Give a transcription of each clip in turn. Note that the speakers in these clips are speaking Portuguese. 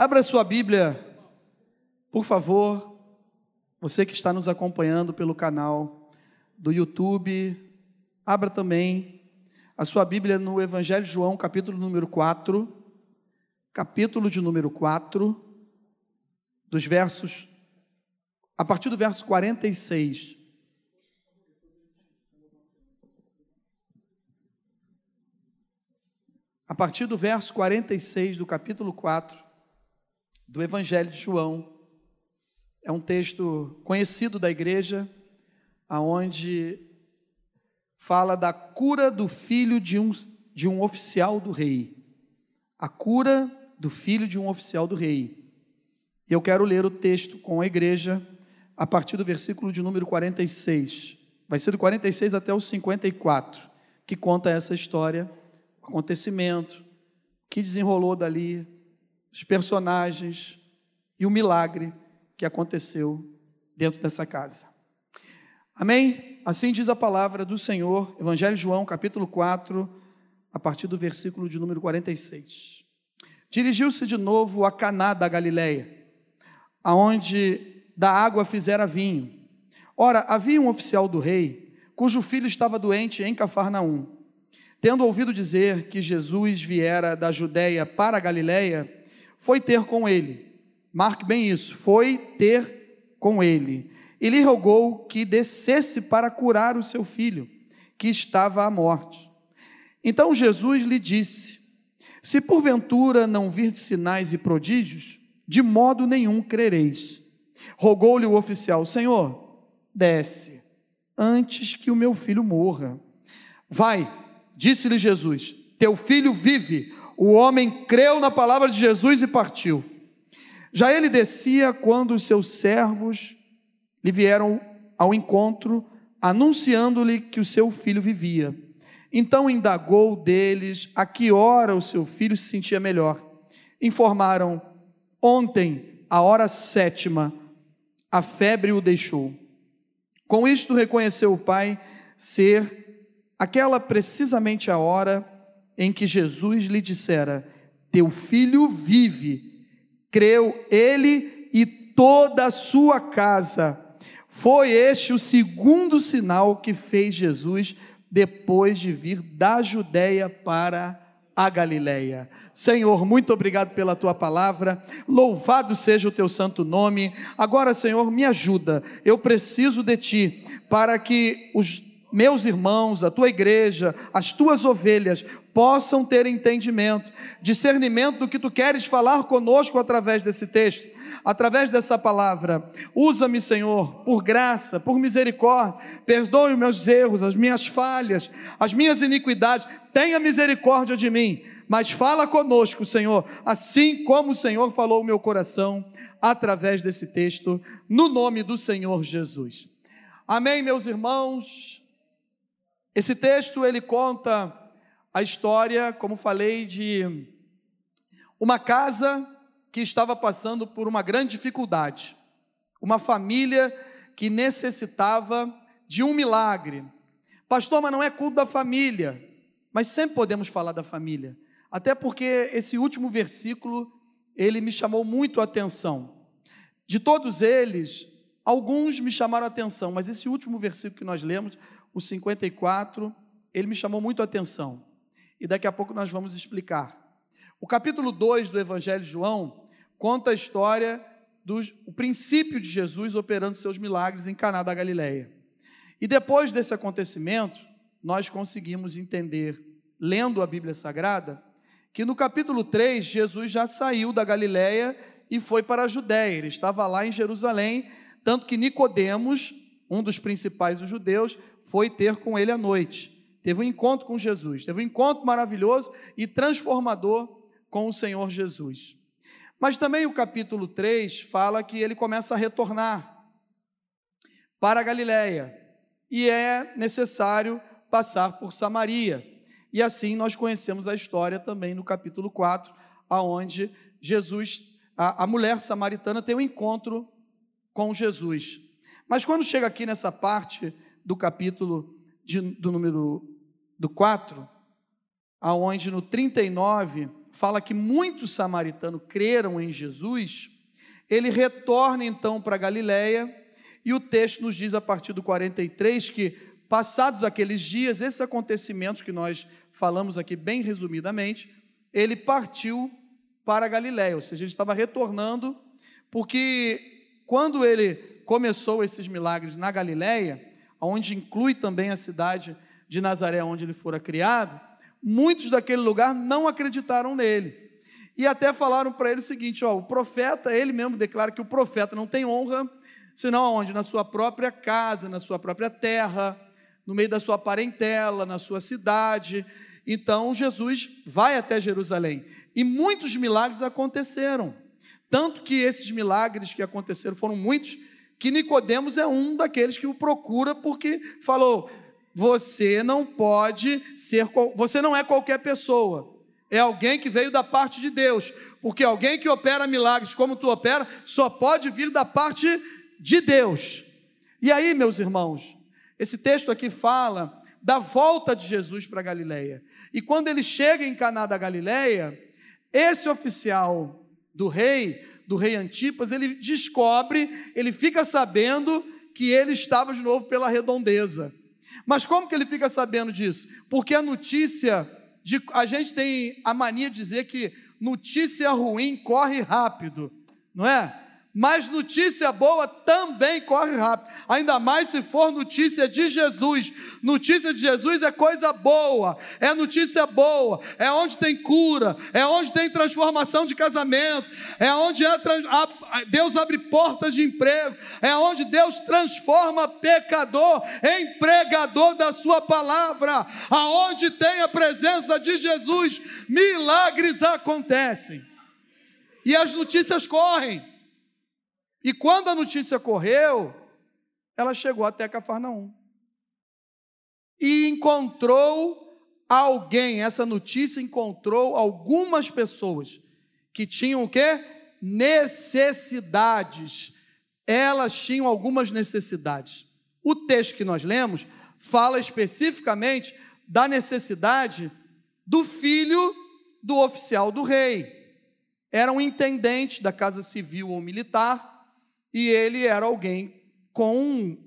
Abra sua Bíblia, por favor, você que está nos acompanhando pelo canal do YouTube, abra também a sua Bíblia no Evangelho de João, capítulo número 4, capítulo de número 4, dos versos, a partir do verso 46. A partir do verso 46 do capítulo 4 do Evangelho de João, é um texto conhecido da igreja, aonde fala da cura do filho de um, de um oficial do rei. A cura do filho de um oficial do rei. Eu quero ler o texto com a igreja a partir do versículo de número 46. Vai ser do 46 até o 54, que conta essa história acontecimento, que desenrolou dali, os personagens e o milagre que aconteceu dentro dessa casa. Amém? Assim diz a palavra do Senhor, Evangelho de João, capítulo 4, a partir do versículo de número 46. Dirigiu-se de novo a Caná da Galileia, aonde da água fizera vinho. Ora, havia um oficial do rei, cujo filho estava doente em Cafarnaum. Tendo ouvido dizer que Jesus viera da Judéia para a Galiléia, foi ter com ele. Marque bem isso, foi ter com ele. E lhe rogou que descesse para curar o seu filho, que estava à morte. Então Jesus lhe disse: Se porventura não vir sinais e prodígios, de modo nenhum crereis. Rogou-lhe o oficial: Senhor, desce, antes que o meu filho morra. Vai, Disse-lhe Jesus: Teu filho vive. O homem creu na palavra de Jesus e partiu. Já ele descia quando os seus servos lhe vieram ao encontro, anunciando-lhe que o seu filho vivia. Então indagou deles a que hora o seu filho se sentia melhor. Informaram: Ontem, a hora sétima, a febre o deixou. Com isto reconheceu o pai ser aquela precisamente a hora em que Jesus lhe dissera: Teu filho vive. Creu ele e toda a sua casa. Foi este o segundo sinal que fez Jesus depois de vir da Judéia para a Galileia. Senhor, muito obrigado pela tua palavra. Louvado seja o teu santo nome. Agora, Senhor, me ajuda. Eu preciso de ti para que os meus irmãos, a tua igreja, as tuas ovelhas possam ter entendimento, discernimento do que tu queres falar conosco através desse texto, através dessa palavra. Usa-me, Senhor, por graça, por misericórdia, perdoe os meus erros, as minhas falhas, as minhas iniquidades, tenha misericórdia de mim, mas fala conosco, Senhor, assim como o Senhor falou o meu coração através desse texto, no nome do Senhor Jesus. Amém, meus irmãos. Esse texto ele conta a história, como falei, de uma casa que estava passando por uma grande dificuldade, uma família que necessitava de um milagre. Pastor, mas não é culto da família, mas sempre podemos falar da família, até porque esse último versículo ele me chamou muito a atenção. De todos eles, alguns me chamaram a atenção, mas esse último versículo que nós lemos, o 54, ele me chamou muito a atenção. E daqui a pouco nós vamos explicar. O capítulo 2 do Evangelho de João conta a história do o princípio de Jesus operando seus milagres em Caná da Galileia. E depois desse acontecimento, nós conseguimos entender, lendo a Bíblia Sagrada, que no capítulo 3 Jesus já saiu da Galileia e foi para a Judéia. Ele estava lá em Jerusalém, tanto que Nicodemos, um dos principais dos judeus, foi ter com ele à noite. Teve um encontro com Jesus, teve um encontro maravilhoso e transformador com o Senhor Jesus. Mas também o capítulo 3 fala que ele começa a retornar para a Galiléia e é necessário passar por Samaria. E assim nós conhecemos a história também no capítulo 4, aonde Jesus, a, a mulher samaritana tem um encontro com Jesus. Mas quando chega aqui nessa parte do capítulo de, do número do 4, aonde no 39 fala que muitos samaritanos creram em Jesus, ele retorna então para Galiléia, e o texto nos diz a partir do 43 que, passados aqueles dias, esses acontecimentos que nós falamos aqui bem resumidamente, ele partiu para Galiléia, ou seja, ele estava retornando, porque quando ele começou esses milagres na Galiléia, onde inclui também a cidade de Nazaré, onde ele fora criado, muitos daquele lugar não acreditaram nele. E até falaram para ele o seguinte: ó, o profeta, ele mesmo declara que o profeta não tem honra, senão aonde? Na sua própria casa, na sua própria terra, no meio da sua parentela, na sua cidade. Então Jesus vai até Jerusalém. E muitos milagres aconteceram. Tanto que esses milagres que aconteceram foram muitos, que Nicodemos é um daqueles que o procura porque falou: você não pode ser, você não é qualquer pessoa. É alguém que veio da parte de Deus, porque alguém que opera milagres como tu opera, só pode vir da parte de Deus. E aí, meus irmãos, esse texto aqui fala da volta de Jesus para Galiléia. E quando ele chega em Caná da Galiléia, esse oficial do rei, do rei Antipas, ele descobre, ele fica sabendo que ele estava de novo pela redondeza. Mas como que ele fica sabendo disso? Porque a notícia de a gente tem a mania de dizer que notícia ruim corre rápido, não é? Mas notícia boa também corre rápido, ainda mais se for notícia de Jesus. Notícia de Jesus é coisa boa, é notícia boa, é onde tem cura, é onde tem transformação de casamento, é onde é, Deus abre portas de emprego, é onde Deus transforma pecador em pregador da Sua palavra, aonde tem a presença de Jesus, milagres acontecem, e as notícias correm. E quando a notícia correu, ela chegou até Cafarnaum. E encontrou alguém, essa notícia encontrou algumas pessoas que tinham o quê? Necessidades. Elas tinham algumas necessidades. O texto que nós lemos fala especificamente da necessidade do filho do oficial do rei. Era um intendente da casa civil ou militar e ele era alguém com um,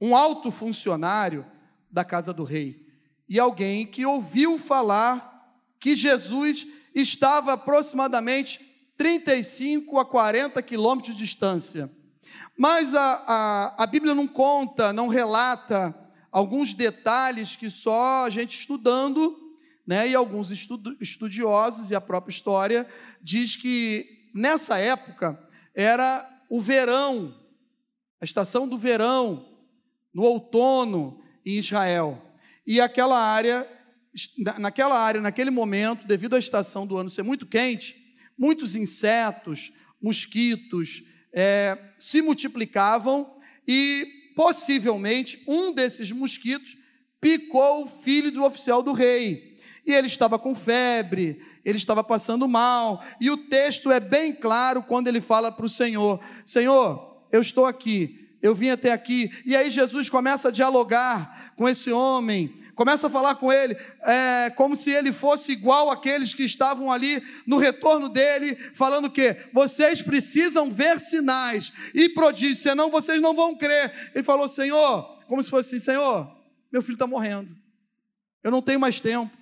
um alto funcionário da casa do rei, e alguém que ouviu falar que Jesus estava aproximadamente 35 a 40 quilômetros de distância. Mas a, a, a Bíblia não conta, não relata alguns detalhes que só a gente estudando, né, e alguns estudiosos e a própria história diz que nessa época era o verão, a estação do verão, no outono em Israel. E aquela área, naquela área, naquele momento, devido à estação do ano ser muito quente, muitos insetos, mosquitos é, se multiplicavam e possivelmente um desses mosquitos picou o filho do oficial do rei. E ele estava com febre, ele estava passando mal, e o texto é bem claro quando ele fala para o Senhor: Senhor, eu estou aqui, eu vim até aqui. E aí Jesus começa a dialogar com esse homem, começa a falar com ele, é, como se ele fosse igual àqueles que estavam ali no retorno dele, falando que vocês precisam ver sinais e prodígios, senão vocês não vão crer. Ele falou, Senhor, como se fosse assim: Senhor, meu filho está morrendo, eu não tenho mais tempo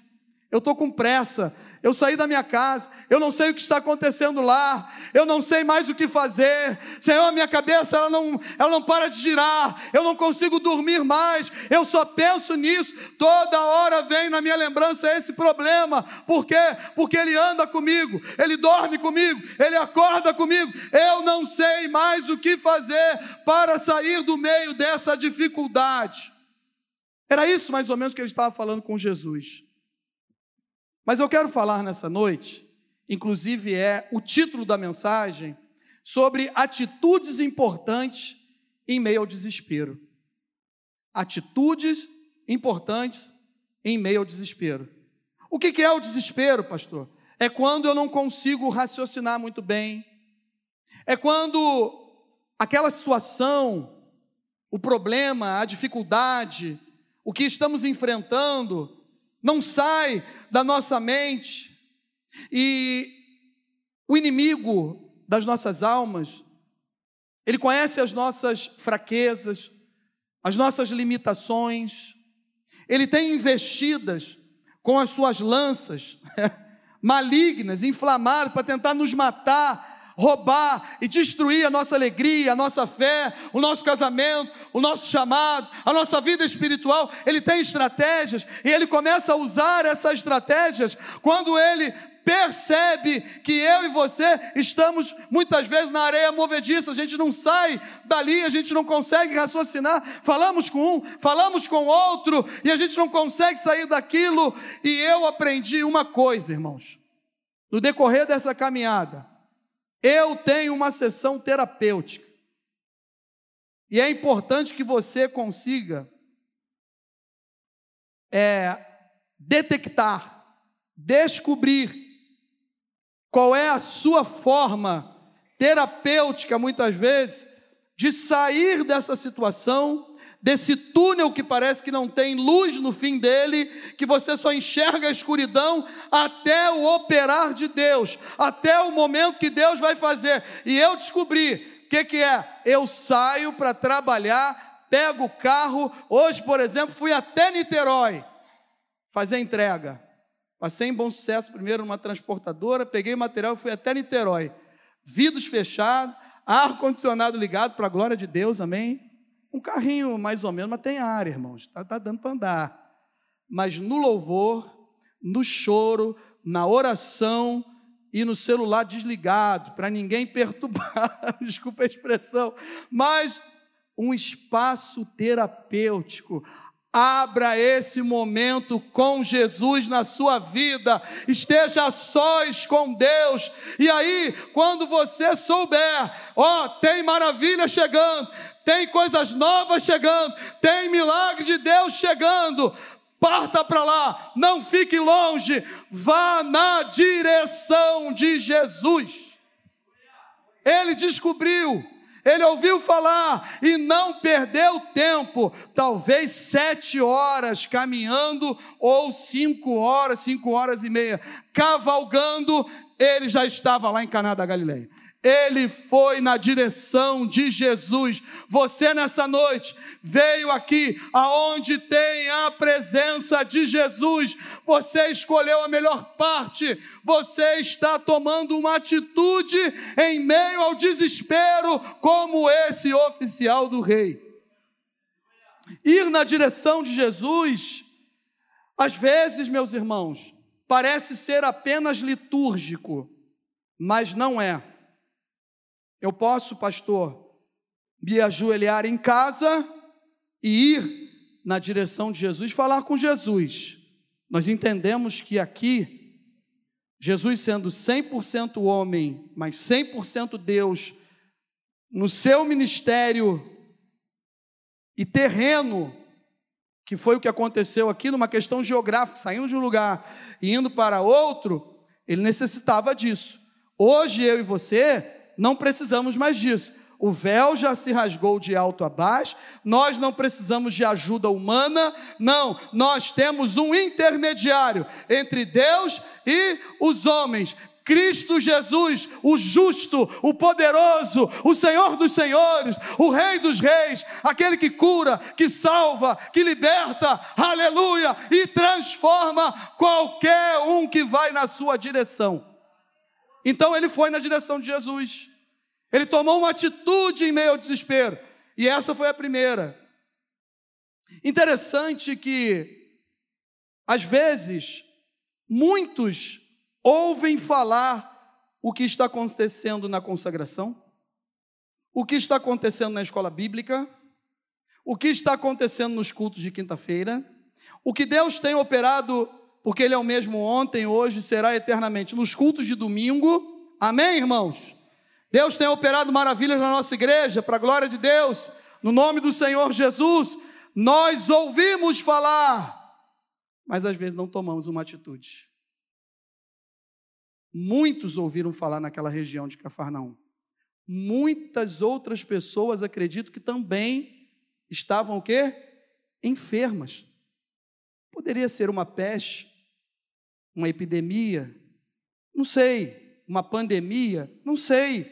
eu estou com pressa, eu saí da minha casa, eu não sei o que está acontecendo lá, eu não sei mais o que fazer, Senhor, minha cabeça ela não, ela não para de girar, eu não consigo dormir mais, eu só penso nisso, toda hora vem na minha lembrança esse problema, por quê? Porque ele anda comigo, ele dorme comigo, ele acorda comigo, eu não sei mais o que fazer para sair do meio dessa dificuldade. Era isso mais ou menos que ele estava falando com Jesus. Mas eu quero falar nessa noite, inclusive é o título da mensagem, sobre atitudes importantes em meio ao desespero. Atitudes importantes em meio ao desespero. O que é o desespero, pastor? É quando eu não consigo raciocinar muito bem. É quando aquela situação, o problema, a dificuldade, o que estamos enfrentando, não sai da nossa mente. E o inimigo das nossas almas, ele conhece as nossas fraquezas, as nossas limitações, ele tem investidas com as suas lanças malignas, inflamadas, para tentar nos matar, roubar e destruir a nossa alegria, a nossa fé, o nosso casamento, o nosso chamado, a nossa vida espiritual. Ele tem estratégias e ele começa a usar essas estratégias quando ele percebe que eu e você estamos muitas vezes na areia movediça, a gente não sai dali, a gente não consegue raciocinar. Falamos com um, falamos com outro e a gente não consegue sair daquilo. E eu aprendi uma coisa, irmãos, no decorrer dessa caminhada. Eu tenho uma sessão terapêutica. E é importante que você consiga é, detectar, descobrir qual é a sua forma terapêutica, muitas vezes, de sair dessa situação, desse túnel que parece que não tem luz no fim dele, que você só enxerga a escuridão até o operar de Deus, até o momento que Deus vai fazer. E eu descobri o que, que é? Eu saio para trabalhar, pego o carro. Hoje, por exemplo, fui até Niterói fazer entrega. Passei em bom sucesso primeiro numa transportadora, peguei material e fui até Niterói. Vidros fechados, ar-condicionado ligado, para a glória de Deus, amém? Um carrinho mais ou menos, mas tem ar, irmãos, está tá dando para andar. Mas no louvor, no choro, na oração e no celular desligado, para ninguém perturbar, desculpa a expressão, mas um espaço terapêutico Abra esse momento com Jesus na sua vida, esteja sós com Deus, e aí, quando você souber, ó, tem maravilha chegando, tem coisas novas chegando, tem milagre de Deus chegando, parta para lá, não fique longe, vá na direção de Jesus. Ele descobriu ele ouviu falar e não perdeu tempo, talvez sete horas caminhando, ou cinco horas, cinco horas e meia, cavalgando, ele já estava lá em Caná da Galileia ele foi na direção de Jesus. Você nessa noite veio aqui aonde tem a presença de Jesus. Você escolheu a melhor parte. Você está tomando uma atitude em meio ao desespero, como esse oficial do rei. Ir na direção de Jesus, às vezes, meus irmãos, parece ser apenas litúrgico, mas não é. Eu posso, pastor, me ajoelhar em casa e ir na direção de Jesus, falar com Jesus. Nós entendemos que aqui, Jesus sendo 100% homem, mas 100% Deus, no seu ministério e terreno, que foi o que aconteceu aqui numa questão geográfica, saindo de um lugar e indo para outro, ele necessitava disso. Hoje eu e você não precisamos mais disso. O véu já se rasgou de alto a baixo, nós não precisamos de ajuda humana, não, nós temos um intermediário entre Deus e os homens. Cristo Jesus, o justo, o poderoso, o Senhor dos senhores, o Rei dos reis, aquele que cura, que salva, que liberta, aleluia, e transforma qualquer um que vai na sua direção. Então ele foi na direção de Jesus. Ele tomou uma atitude em meio ao desespero. E essa foi a primeira. Interessante que, às vezes, muitos ouvem falar o que está acontecendo na consagração, o que está acontecendo na escola bíblica, o que está acontecendo nos cultos de quinta-feira, o que Deus tem operado porque Ele é o mesmo ontem, hoje, será eternamente. Nos cultos de domingo, amém, irmãos? Deus tem operado maravilhas na nossa igreja, para a glória de Deus, no nome do Senhor Jesus. Nós ouvimos falar, mas às vezes não tomamos uma atitude. Muitos ouviram falar naquela região de Cafarnaum. Muitas outras pessoas acredito que também estavam o quê? Enfermas. Poderia ser uma peste, uma epidemia, Não sei. Uma pandemia? Não sei.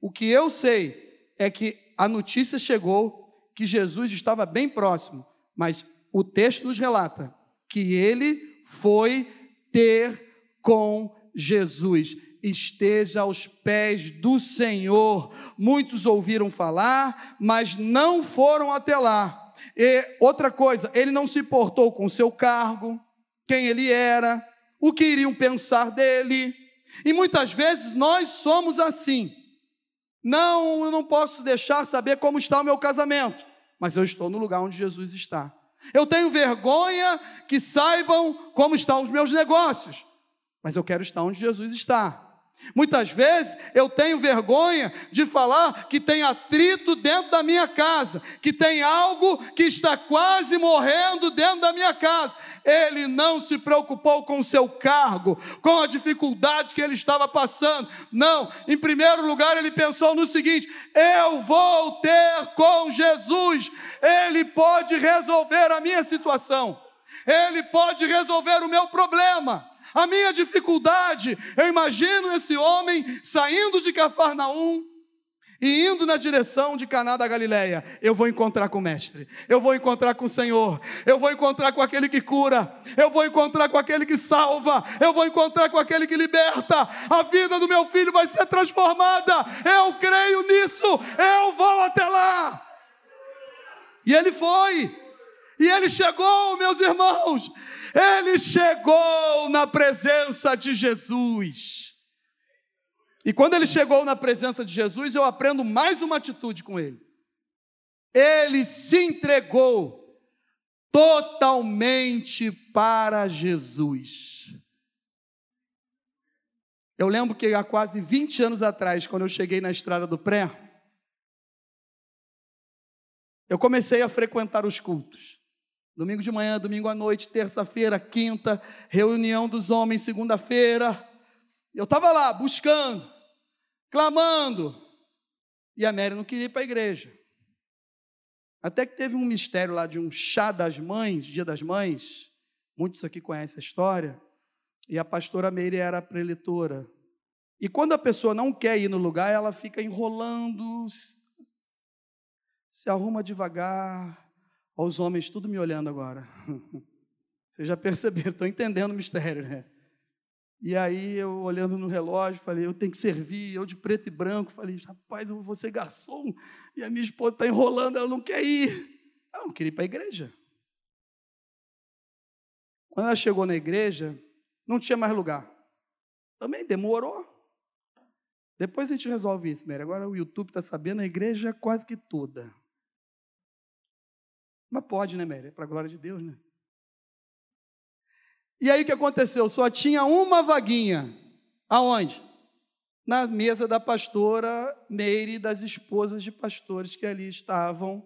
O que eu sei é que a notícia chegou que Jesus estava bem próximo, mas o texto nos relata que ele foi ter com Jesus. Esteja aos pés do Senhor. Muitos ouviram falar, mas não foram até lá. E outra coisa, ele não se portou com seu cargo, quem ele era, o que iriam pensar dele. E muitas vezes nós somos assim. Não, eu não posso deixar saber como está o meu casamento, mas eu estou no lugar onde Jesus está. Eu tenho vergonha que saibam como estão os meus negócios, mas eu quero estar onde Jesus está. Muitas vezes eu tenho vergonha de falar que tem atrito dentro da minha casa, que tem algo que está quase morrendo dentro da minha casa. Ele não se preocupou com o seu cargo, com a dificuldade que ele estava passando. Não, em primeiro lugar, ele pensou no seguinte: eu vou ter com Jesus, ele pode resolver a minha situação, ele pode resolver o meu problema. A minha dificuldade, eu imagino esse homem saindo de Cafarnaum e indo na direção de Caná da Galileia. Eu vou encontrar com o mestre, eu vou encontrar com o Senhor, eu vou encontrar com aquele que cura, eu vou encontrar com aquele que salva, eu vou encontrar com aquele que liberta. A vida do meu filho vai ser transformada. Eu creio nisso. Eu vou até lá. E ele foi. E ele chegou, meus irmãos. Ele chegou na presença de Jesus. E quando ele chegou na presença de Jesus, eu aprendo mais uma atitude com ele. Ele se entregou totalmente para Jesus. Eu lembro que há quase 20 anos atrás, quando eu cheguei na estrada do pré, eu comecei a frequentar os cultos. Domingo de manhã, domingo à noite, terça-feira, quinta, reunião dos homens, segunda-feira. Eu estava lá buscando, clamando, e a Mary não queria ir para a igreja. Até que teve um mistério lá de um chá das mães, dia das mães. Muitos aqui conhecem a história. E a pastora Meire era a preletora. E quando a pessoa não quer ir no lugar, ela fica enrolando, se arruma devagar, Olha os homens tudo me olhando agora. Vocês já perceberam, estão entendendo o mistério, né? E aí eu olhando no relógio, falei, eu tenho que servir, eu de preto e branco, falei, rapaz, eu vou ser garçom, e a minha esposa está enrolando, ela não quer ir. Ela não queria ir para a igreja. Quando ela chegou na igreja, não tinha mais lugar. Também demorou. Depois a gente resolve isso, Mary. Agora o YouTube está sabendo, a igreja é quase que toda. Mas pode, né, Mary? É para a glória de Deus, né? E aí o que aconteceu? Só tinha uma vaguinha. Aonde? Na mesa da pastora Meire e das esposas de pastores que ali estavam.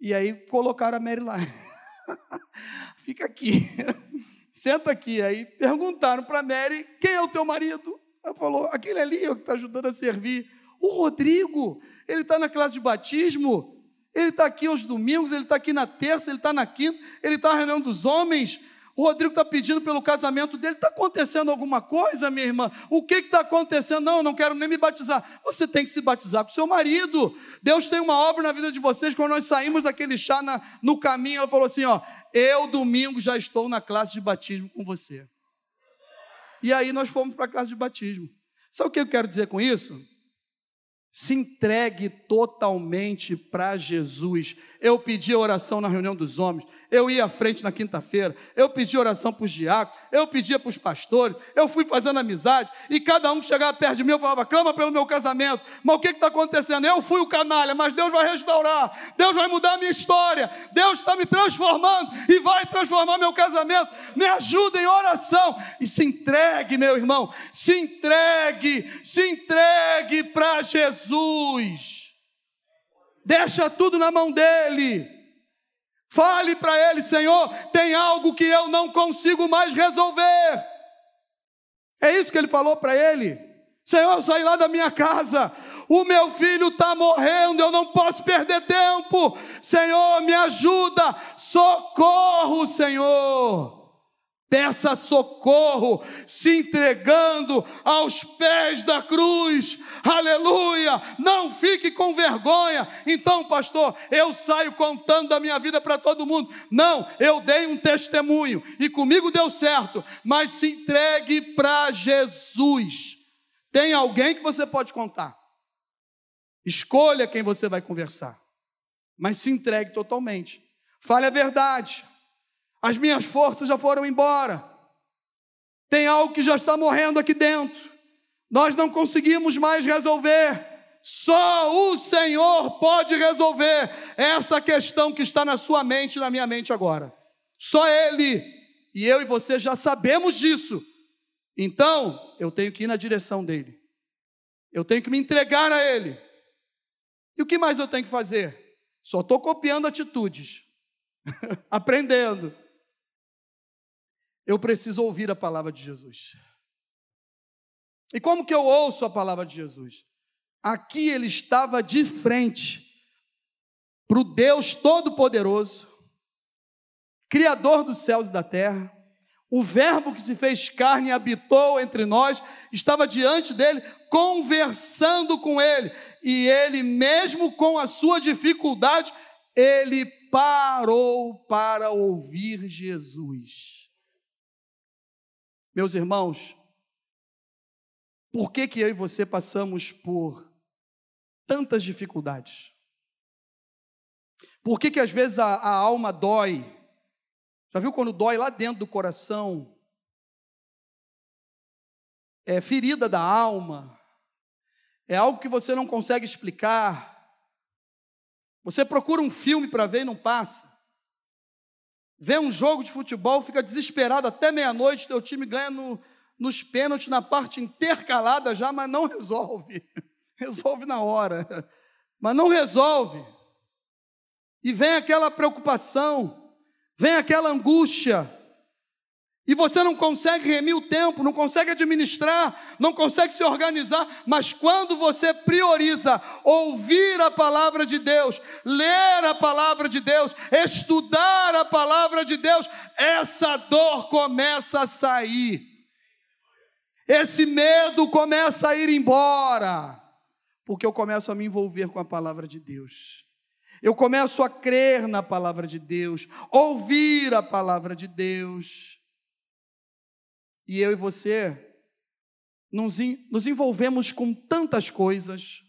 E aí colocaram a Mary lá. Fica aqui. Senta aqui. Aí perguntaram para Mary: quem é o teu marido? Ela falou: aquele ali é o que está ajudando a servir. O Rodrigo, ele está na classe de batismo. Ele está aqui aos domingos, ele está aqui na terça, ele está na quinta, ele está na reunião dos homens. O Rodrigo está pedindo pelo casamento dele. Está acontecendo alguma coisa, minha irmã? O que está acontecendo? Não, eu não quero nem me batizar. Você tem que se batizar com seu marido. Deus tem uma obra na vida de vocês. Quando nós saímos daquele chá na, no caminho, ela falou assim: ó, eu domingo já estou na classe de batismo com você. E aí nós fomos para a classe de batismo. Sabe o que eu quero dizer com isso? Se entregue totalmente para Jesus. Eu pedi a oração na reunião dos homens, eu ia à frente na quinta-feira, eu pedi oração para os diáconos, eu pedia para os pastores, eu fui fazendo amizade, e cada um que chegava perto de mim, eu falava, clama pelo meu casamento. Mas o que está acontecendo? Eu fui o canalha, mas Deus vai restaurar, Deus vai mudar a minha história, Deus está me transformando e vai transformar meu casamento. Me ajuda em oração e se entregue, meu irmão, se entregue, se entregue para Jesus. Jesus. Deixa tudo na mão dele. Fale para ele, Senhor, tem algo que eu não consigo mais resolver. É isso que ele falou para ele. Senhor, eu saí lá da minha casa, o meu filho está morrendo, eu não posso perder tempo. Senhor, me ajuda, socorro, Senhor. Peça socorro, se entregando aos pés da cruz, aleluia. Não fique com vergonha. Então, pastor, eu saio contando da minha vida para todo mundo. Não, eu dei um testemunho e comigo deu certo, mas se entregue para Jesus. Tem alguém que você pode contar. Escolha quem você vai conversar, mas se entregue totalmente. Fale a verdade. As minhas forças já foram embora. Tem algo que já está morrendo aqui dentro. Nós não conseguimos mais resolver. Só o Senhor pode resolver essa questão que está na sua mente e na minha mente agora. Só Ele. E eu e você já sabemos disso. Então, eu tenho que ir na direção dele. Eu tenho que me entregar a Ele. E o que mais eu tenho que fazer? Só estou copiando atitudes, aprendendo. Eu preciso ouvir a palavra de Jesus. E como que eu ouço a palavra de Jesus? Aqui ele estava de frente para o Deus Todo-Poderoso, Criador dos céus e da terra, o Verbo que se fez carne e habitou entre nós, estava diante dele, conversando com ele, e ele, mesmo com a sua dificuldade, ele parou para ouvir Jesus. Meus irmãos, por que, que eu e você passamos por tantas dificuldades? Por que, que às vezes a, a alma dói? Já viu quando dói lá dentro do coração? É ferida da alma. É algo que você não consegue explicar. Você procura um filme para ver e não passa. Vê um jogo de futebol, fica desesperado até meia-noite, teu time ganha no, nos pênaltis, na parte intercalada já, mas não resolve. Resolve na hora, mas não resolve. E vem aquela preocupação vem aquela angústia, e você não consegue remir o tempo, não consegue administrar, não consegue se organizar, mas quando você prioriza ouvir a palavra de Deus, ler a palavra de Deus, estudar a palavra de Deus, essa dor começa a sair, esse medo começa a ir embora, porque eu começo a me envolver com a palavra de Deus. Eu começo a crer na palavra de Deus, ouvir a palavra de Deus. E eu e você nos, nos envolvemos com tantas coisas.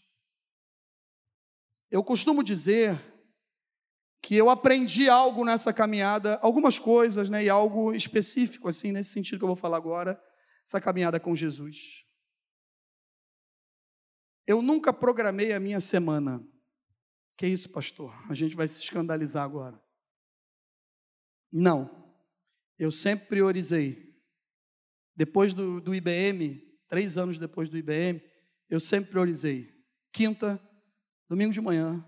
Eu costumo dizer que eu aprendi algo nessa caminhada, algumas coisas, né, e algo específico assim nesse sentido que eu vou falar agora, essa caminhada com Jesus. Eu nunca programei a minha semana. Que isso, pastor? A gente vai se escandalizar agora. Não. Eu sempre priorizei. Depois do, do IBM, três anos depois do IBM, eu sempre priorizei. Quinta, domingo de manhã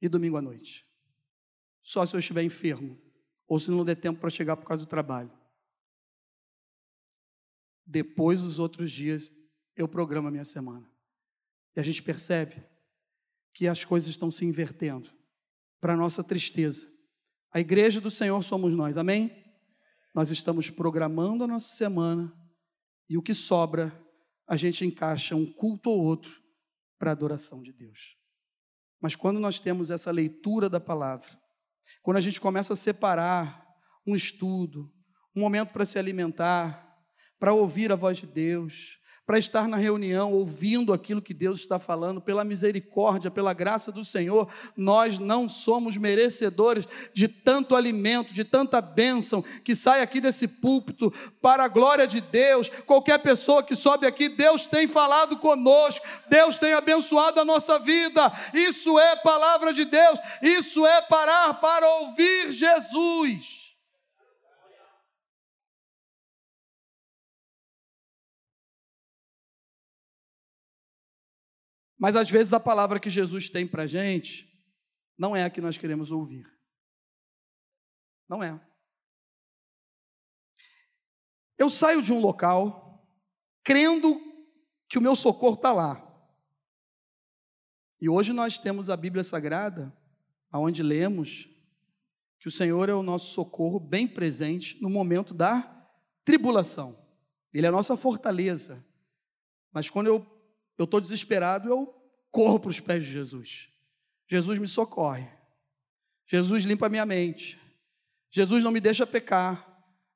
e domingo à noite. Só se eu estiver enfermo ou se não der tempo para chegar por causa do trabalho. Depois, os outros dias, eu programo a minha semana. E a gente percebe que as coisas estão se invertendo, para nossa tristeza. A igreja do Senhor somos nós, amém? Nós estamos programando a nossa semana e o que sobra, a gente encaixa um culto ou outro para a adoração de Deus. Mas quando nós temos essa leitura da palavra, quando a gente começa a separar um estudo, um momento para se alimentar, para ouvir a voz de Deus, para estar na reunião, ouvindo aquilo que Deus está falando, pela misericórdia, pela graça do Senhor, nós não somos merecedores de tanto alimento, de tanta bênção que sai aqui desse púlpito para a glória de Deus. Qualquer pessoa que sobe aqui, Deus tem falado conosco, Deus tem abençoado a nossa vida. Isso é palavra de Deus, isso é parar para ouvir Jesus. Mas às vezes a palavra que Jesus tem para a gente não é a que nós queremos ouvir. Não é. Eu saio de um local crendo que o meu socorro está lá. E hoje nós temos a Bíblia Sagrada, aonde lemos que o Senhor é o nosso socorro bem presente no momento da tribulação. Ele é a nossa fortaleza. Mas quando eu estou desesperado, eu corro para os pés de Jesus. Jesus me socorre. Jesus limpa minha mente. Jesus não me deixa pecar.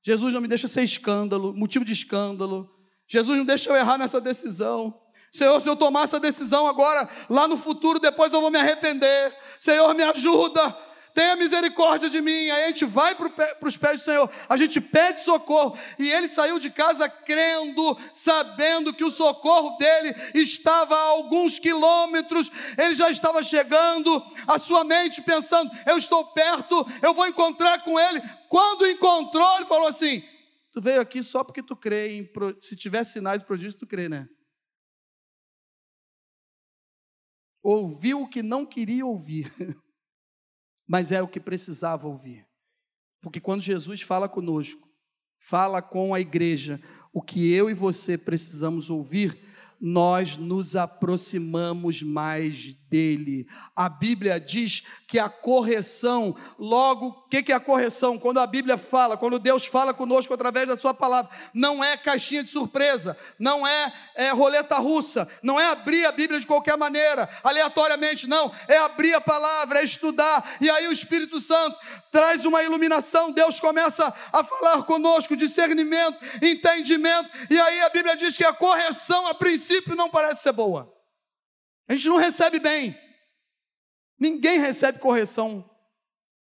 Jesus não me deixa ser escândalo, motivo de escândalo. Jesus não deixa eu errar nessa decisão. Senhor, se eu tomar essa decisão agora, lá no futuro, depois eu vou me arrepender. Senhor, me ajuda tenha misericórdia de mim. Aí a gente vai para os pés do Senhor, a gente pede socorro. E ele saiu de casa crendo, sabendo que o socorro dele estava a alguns quilômetros, ele já estava chegando, a sua mente pensando: eu estou perto, eu vou encontrar com ele. Quando encontrou, ele falou assim: Tu veio aqui só porque tu crê em. Se tiver sinais prodígios, tu crê, né? Ouviu o que não queria ouvir. mas é o que precisava ouvir. Porque quando Jesus fala conosco, fala com a igreja, o que eu e você precisamos ouvir nós nos aproximamos mais dele. A Bíblia diz que a correção, logo, o que, que é a correção? Quando a Bíblia fala, quando Deus fala conosco através da Sua palavra, não é caixinha de surpresa, não é, é roleta russa, não é abrir a Bíblia de qualquer maneira, aleatoriamente, não, é abrir a palavra, é estudar, e aí o Espírito Santo traz uma iluminação, Deus começa a falar conosco, discernimento, entendimento, e aí a Bíblia diz que a correção, a princípio, não parece ser boa. A gente não recebe bem. Ninguém recebe correção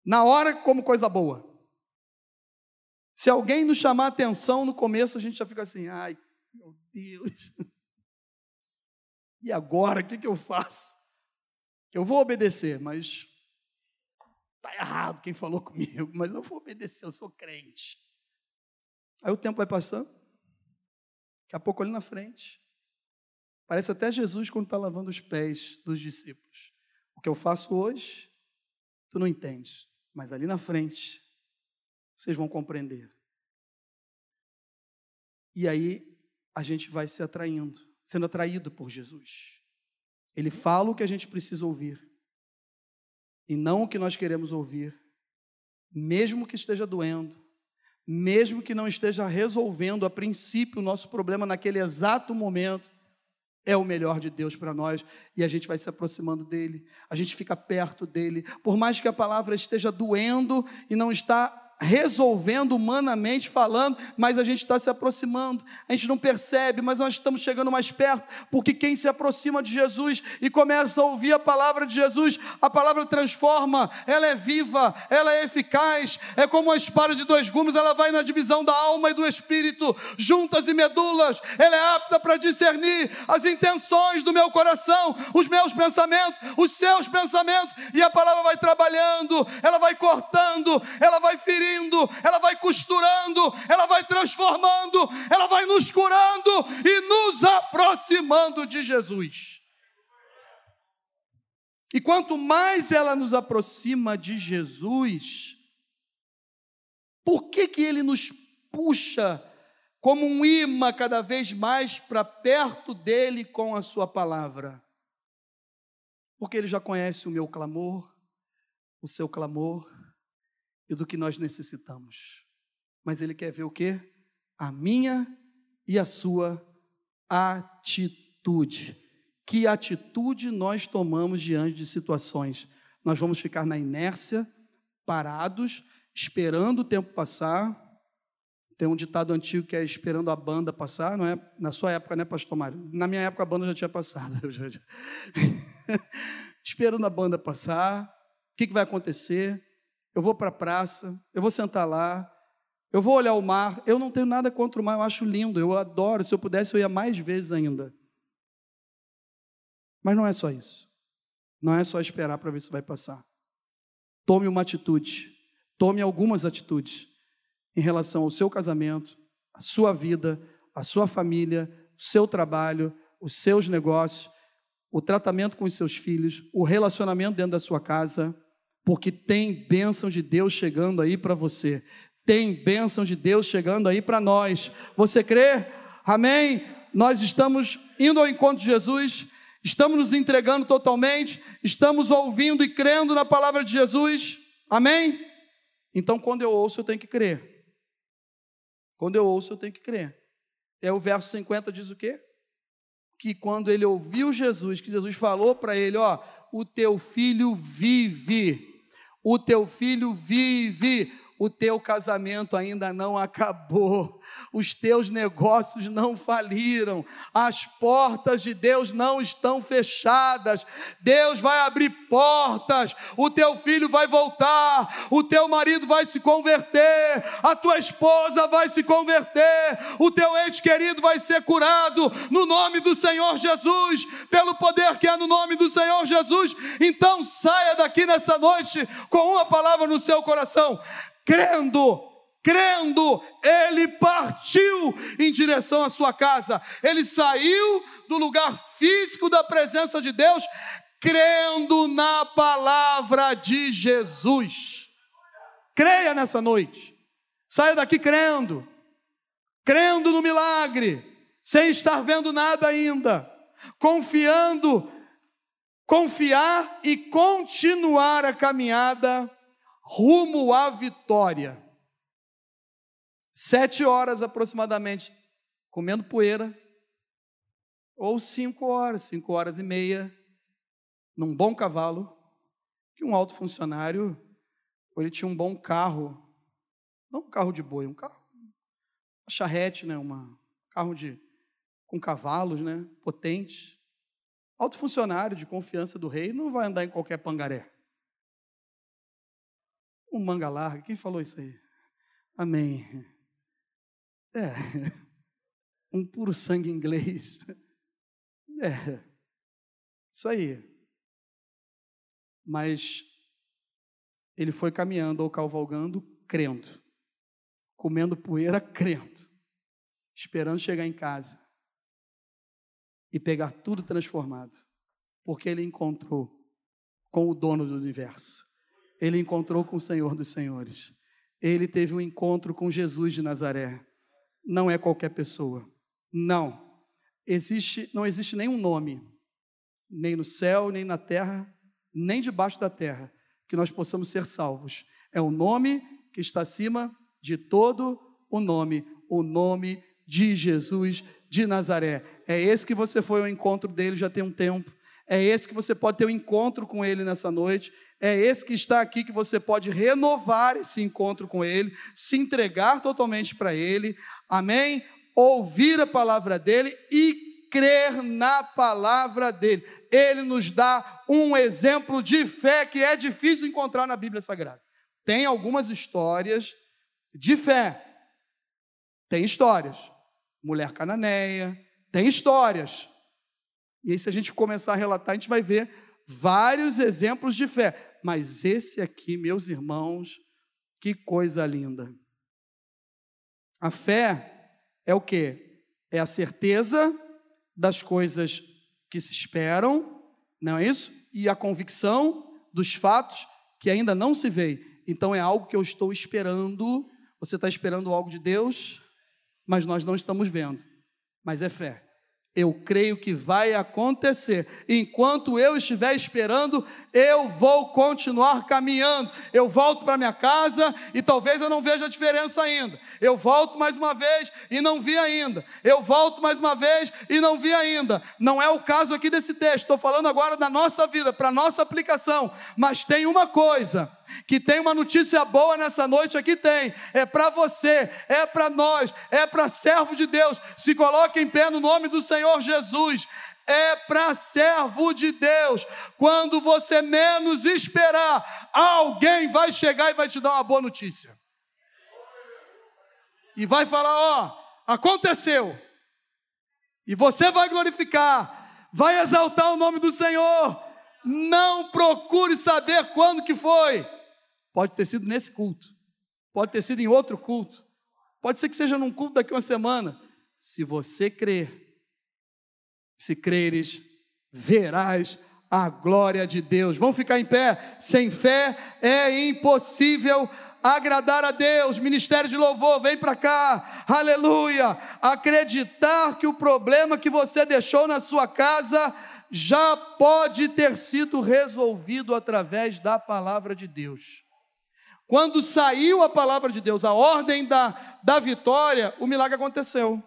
na hora como coisa boa. Se alguém nos chamar atenção no começo, a gente já fica assim: ai, meu Deus. E agora, o que, que eu faço? Eu vou obedecer, mas Está errado quem falou comigo, mas eu vou obedecer, eu sou crente. Aí o tempo vai passando, daqui a pouco ali na frente, parece até Jesus quando está lavando os pés dos discípulos. O que eu faço hoje, tu não entendes, mas ali na frente, vocês vão compreender. E aí a gente vai se atraindo, sendo atraído por Jesus. Ele fala o que a gente precisa ouvir e não o que nós queremos ouvir, mesmo que esteja doendo, mesmo que não esteja resolvendo a princípio o nosso problema naquele exato momento, é o melhor de Deus para nós e a gente vai se aproximando dele, a gente fica perto dele, por mais que a palavra esteja doendo e não está resolvendo humanamente falando, mas a gente está se aproximando, a gente não percebe, mas nós estamos chegando mais perto, porque quem se aproxima de Jesus e começa a ouvir a palavra de Jesus, a palavra transforma, ela é viva, ela é eficaz, é como uma espada de dois gumes, ela vai na divisão da alma e do espírito, juntas e medulas, ela é apta para discernir as intenções do meu coração, os meus pensamentos, os seus pensamentos, e a palavra vai trabalhando, ela vai cortando, ela vai ferindo ela vai costurando, ela vai transformando, ela vai nos curando e nos aproximando de Jesus. E quanto mais ela nos aproxima de Jesus, por que que ele nos puxa como um imã cada vez mais para perto dele com a sua palavra? Porque ele já conhece o meu clamor, o seu clamor, e do que nós necessitamos. Mas Ele quer ver o que? A minha e a sua atitude. Que atitude nós tomamos diante de situações? Nós vamos ficar na inércia, parados, esperando o tempo passar. Tem um ditado antigo que é esperando a banda passar, não é? Na sua época, né, pastor Mário? Na minha época a banda já tinha passado. esperando a banda passar. O que, que vai acontecer? Eu vou para a praça, eu vou sentar lá, eu vou olhar o mar. Eu não tenho nada contra o mar, eu acho lindo, eu adoro. Se eu pudesse, eu ia mais vezes ainda. Mas não é só isso. Não é só esperar para ver se vai passar. Tome uma atitude, tome algumas atitudes em relação ao seu casamento, a sua vida, a sua família, o seu trabalho, os seus negócios, o tratamento com os seus filhos, o relacionamento dentro da sua casa porque tem bênção de Deus chegando aí para você. Tem bênção de Deus chegando aí para nós. Você crê? Amém? Nós estamos indo ao encontro de Jesus, estamos nos entregando totalmente, estamos ouvindo e crendo na palavra de Jesus. Amém? Então, quando eu ouço, eu tenho que crer. Quando eu ouço, eu tenho que crer. É o verso 50 diz o quê? Que quando ele ouviu Jesus, que Jesus falou para ele, ó, o teu filho vive. O teu filho vive o teu casamento ainda não acabou, os teus negócios não faliram, as portas de Deus não estão fechadas, Deus vai abrir portas, o teu filho vai voltar, o teu marido vai se converter, a tua esposa vai se converter, o teu ente querido vai ser curado no nome do Senhor Jesus, pelo poder que é no nome do Senhor Jesus. Então saia daqui nessa noite com uma palavra no seu coração crendo, crendo, ele partiu em direção à sua casa. Ele saiu do lugar físico da presença de Deus, crendo na palavra de Jesus. Creia nessa noite. Saia daqui crendo, crendo no milagre, sem estar vendo nada ainda, confiando, confiar e continuar a caminhada rumo à vitória. Sete horas aproximadamente, comendo poeira, ou cinco horas, cinco horas e meia, num bom cavalo, que um alto funcionário, ele tinha um bom carro, não um carro de boi, um carro, uma charrete, né, uma carro de com cavalos, né, potente. Alto funcionário de confiança do rei não vai andar em qualquer pangaré. Um manga larga, quem falou isso aí? Amém. É, um puro sangue inglês. É, isso aí. Mas ele foi caminhando ou cavalgando, crendo, comendo poeira, crendo, esperando chegar em casa e pegar tudo transformado, porque ele encontrou com o dono do universo ele encontrou com o Senhor dos Senhores. Ele teve um encontro com Jesus de Nazaré. Não é qualquer pessoa. Não. Existe, não existe nenhum nome, nem no céu, nem na terra, nem debaixo da terra, que nós possamos ser salvos. É o nome que está acima de todo o nome, o nome de Jesus de Nazaré. É esse que você foi ao encontro dele já tem um tempo. É esse que você pode ter um encontro com Ele nessa noite. É esse que está aqui que você pode renovar esse encontro com Ele, se entregar totalmente para Ele. Amém? Ouvir a palavra dEle e crer na palavra dEle. Ele nos dá um exemplo de fé que é difícil encontrar na Bíblia Sagrada. Tem algumas histórias de fé. Tem histórias. Mulher cananeia. Tem histórias e aí, se a gente começar a relatar, a gente vai ver vários exemplos de fé. Mas esse aqui, meus irmãos, que coisa linda. A fé é o que? É a certeza das coisas que se esperam, não é isso? E a convicção dos fatos que ainda não se veem. Então é algo que eu estou esperando. Você está esperando algo de Deus, mas nós não estamos vendo. Mas é fé eu creio que vai acontecer. Enquanto eu estiver esperando, eu vou continuar caminhando. Eu volto para minha casa e talvez eu não veja a diferença ainda. Eu volto mais uma vez e não vi ainda. Eu volto mais uma vez e não vi ainda. Não é o caso aqui desse texto. Estou falando agora da nossa vida, para nossa aplicação. Mas tem uma coisa que tem uma notícia boa nessa noite aqui tem. É para você, é para nós, é para servo de Deus. Se coloque em pé no nome do Senhor Jesus. É para servo de Deus. Quando você menos esperar, alguém vai chegar e vai te dar uma boa notícia. E vai falar: ó, aconteceu. E você vai glorificar, vai exaltar o nome do Senhor. Não procure saber quando que foi. Pode ter sido nesse culto, pode ter sido em outro culto, pode ser que seja num culto daqui uma semana. Se você crer, se creres, verás a glória de Deus. Vamos ficar em pé. Sem fé é impossível agradar a Deus. Ministério de louvor, vem para cá. Aleluia. Acreditar que o problema que você deixou na sua casa já pode ter sido resolvido através da palavra de Deus. Quando saiu a palavra de Deus, a ordem da, da vitória, o milagre aconteceu.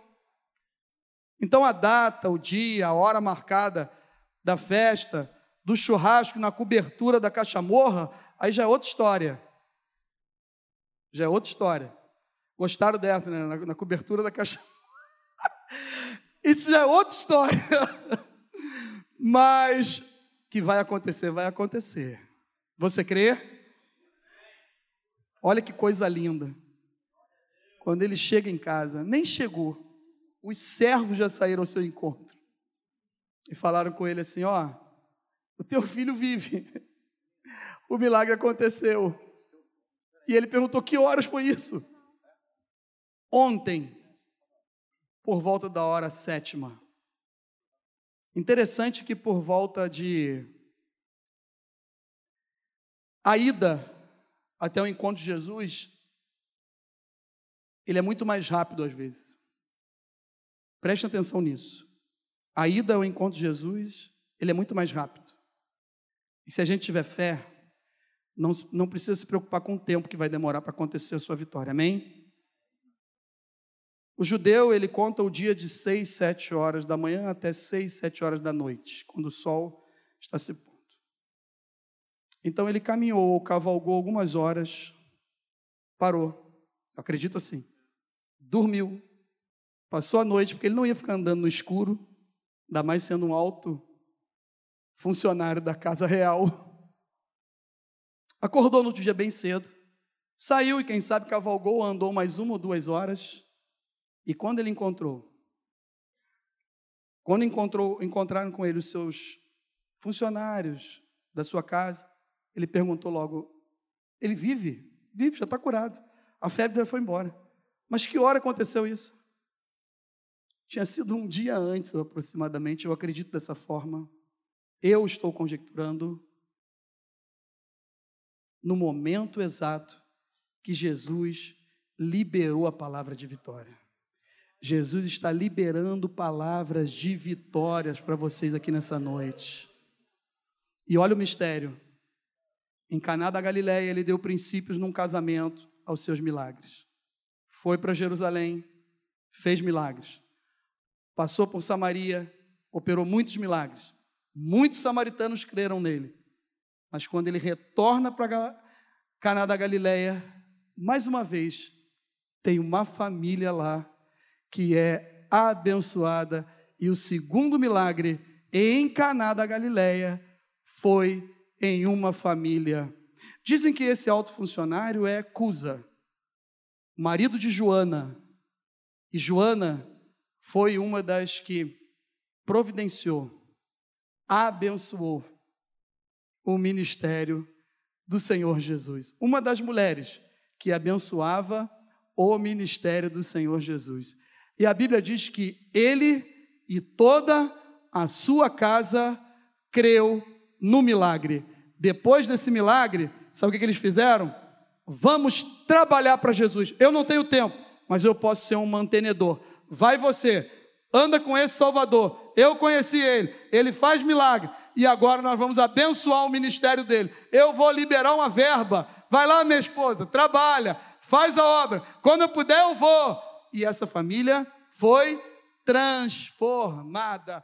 Então a data, o dia, a hora marcada da festa, do churrasco na cobertura da cachamorra, aí já é outra história. Já é outra história. Gostaram dessa, né? Na, na cobertura da cachamorra. Isso já é outra história. Mas que vai acontecer, vai acontecer. Você crê? Olha que coisa linda. Quando ele chega em casa, nem chegou. Os servos já saíram ao seu encontro. E falaram com ele assim: Ó, o teu filho vive. O milagre aconteceu. E ele perguntou: Que horas foi isso? Ontem, por volta da hora sétima. Interessante que por volta de a ida até o encontro de Jesus, ele é muito mais rápido às vezes. Preste atenção nisso. A ida ao encontro de Jesus, ele é muito mais rápido. E se a gente tiver fé, não, não precisa se preocupar com o tempo que vai demorar para acontecer a sua vitória. Amém? O judeu, ele conta o dia de seis, sete horas da manhã até seis, sete horas da noite, quando o sol está se pondo. Então ele caminhou, cavalgou algumas horas, parou, acredito assim, dormiu, passou a noite, porque ele não ia ficar andando no escuro, ainda mais sendo um alto funcionário da casa real. Acordou no outro dia bem cedo, saiu e quem sabe cavalgou, andou mais uma ou duas horas. E quando ele encontrou, quando encontrou, encontraram com ele os seus funcionários da sua casa, ele perguntou logo: ele vive? Vive, já está curado. A febre já foi embora. Mas que hora aconteceu isso? Tinha sido um dia antes, aproximadamente, eu acredito dessa forma. Eu estou conjecturando no momento exato que Jesus liberou a palavra de vitória. Jesus está liberando palavras de vitórias para vocês aqui nessa noite. E olha o mistério. Em Caná da Galiléia, ele deu princípios num casamento aos seus milagres. Foi para Jerusalém, fez milagres. Passou por Samaria, operou muitos milagres. Muitos samaritanos creram nele. Mas quando ele retorna para Caná da Galileia, mais uma vez, tem uma família lá que é abençoada. E o segundo milagre em Caná da Galileia foi em uma família. Dizem que esse alto funcionário é Cusa, marido de Joana. E Joana foi uma das que providenciou, abençoou o ministério do Senhor Jesus. Uma das mulheres que abençoava o ministério do Senhor Jesus. E a Bíblia diz que ele e toda a sua casa creu no milagre. Depois desse milagre, sabe o que, eles fizeram? Vamos trabalhar para Jesus. Eu não tenho tempo, mas eu posso ser um mantenedor. Vai você, anda com esse Salvador. Eu conheci ele, ele faz milagre. E agora nós vamos abençoar o ministério dele. Eu vou liberar uma verba. Vai lá, minha esposa, trabalha, faz a obra. Quando eu puder, eu vou. E essa família foi transformada.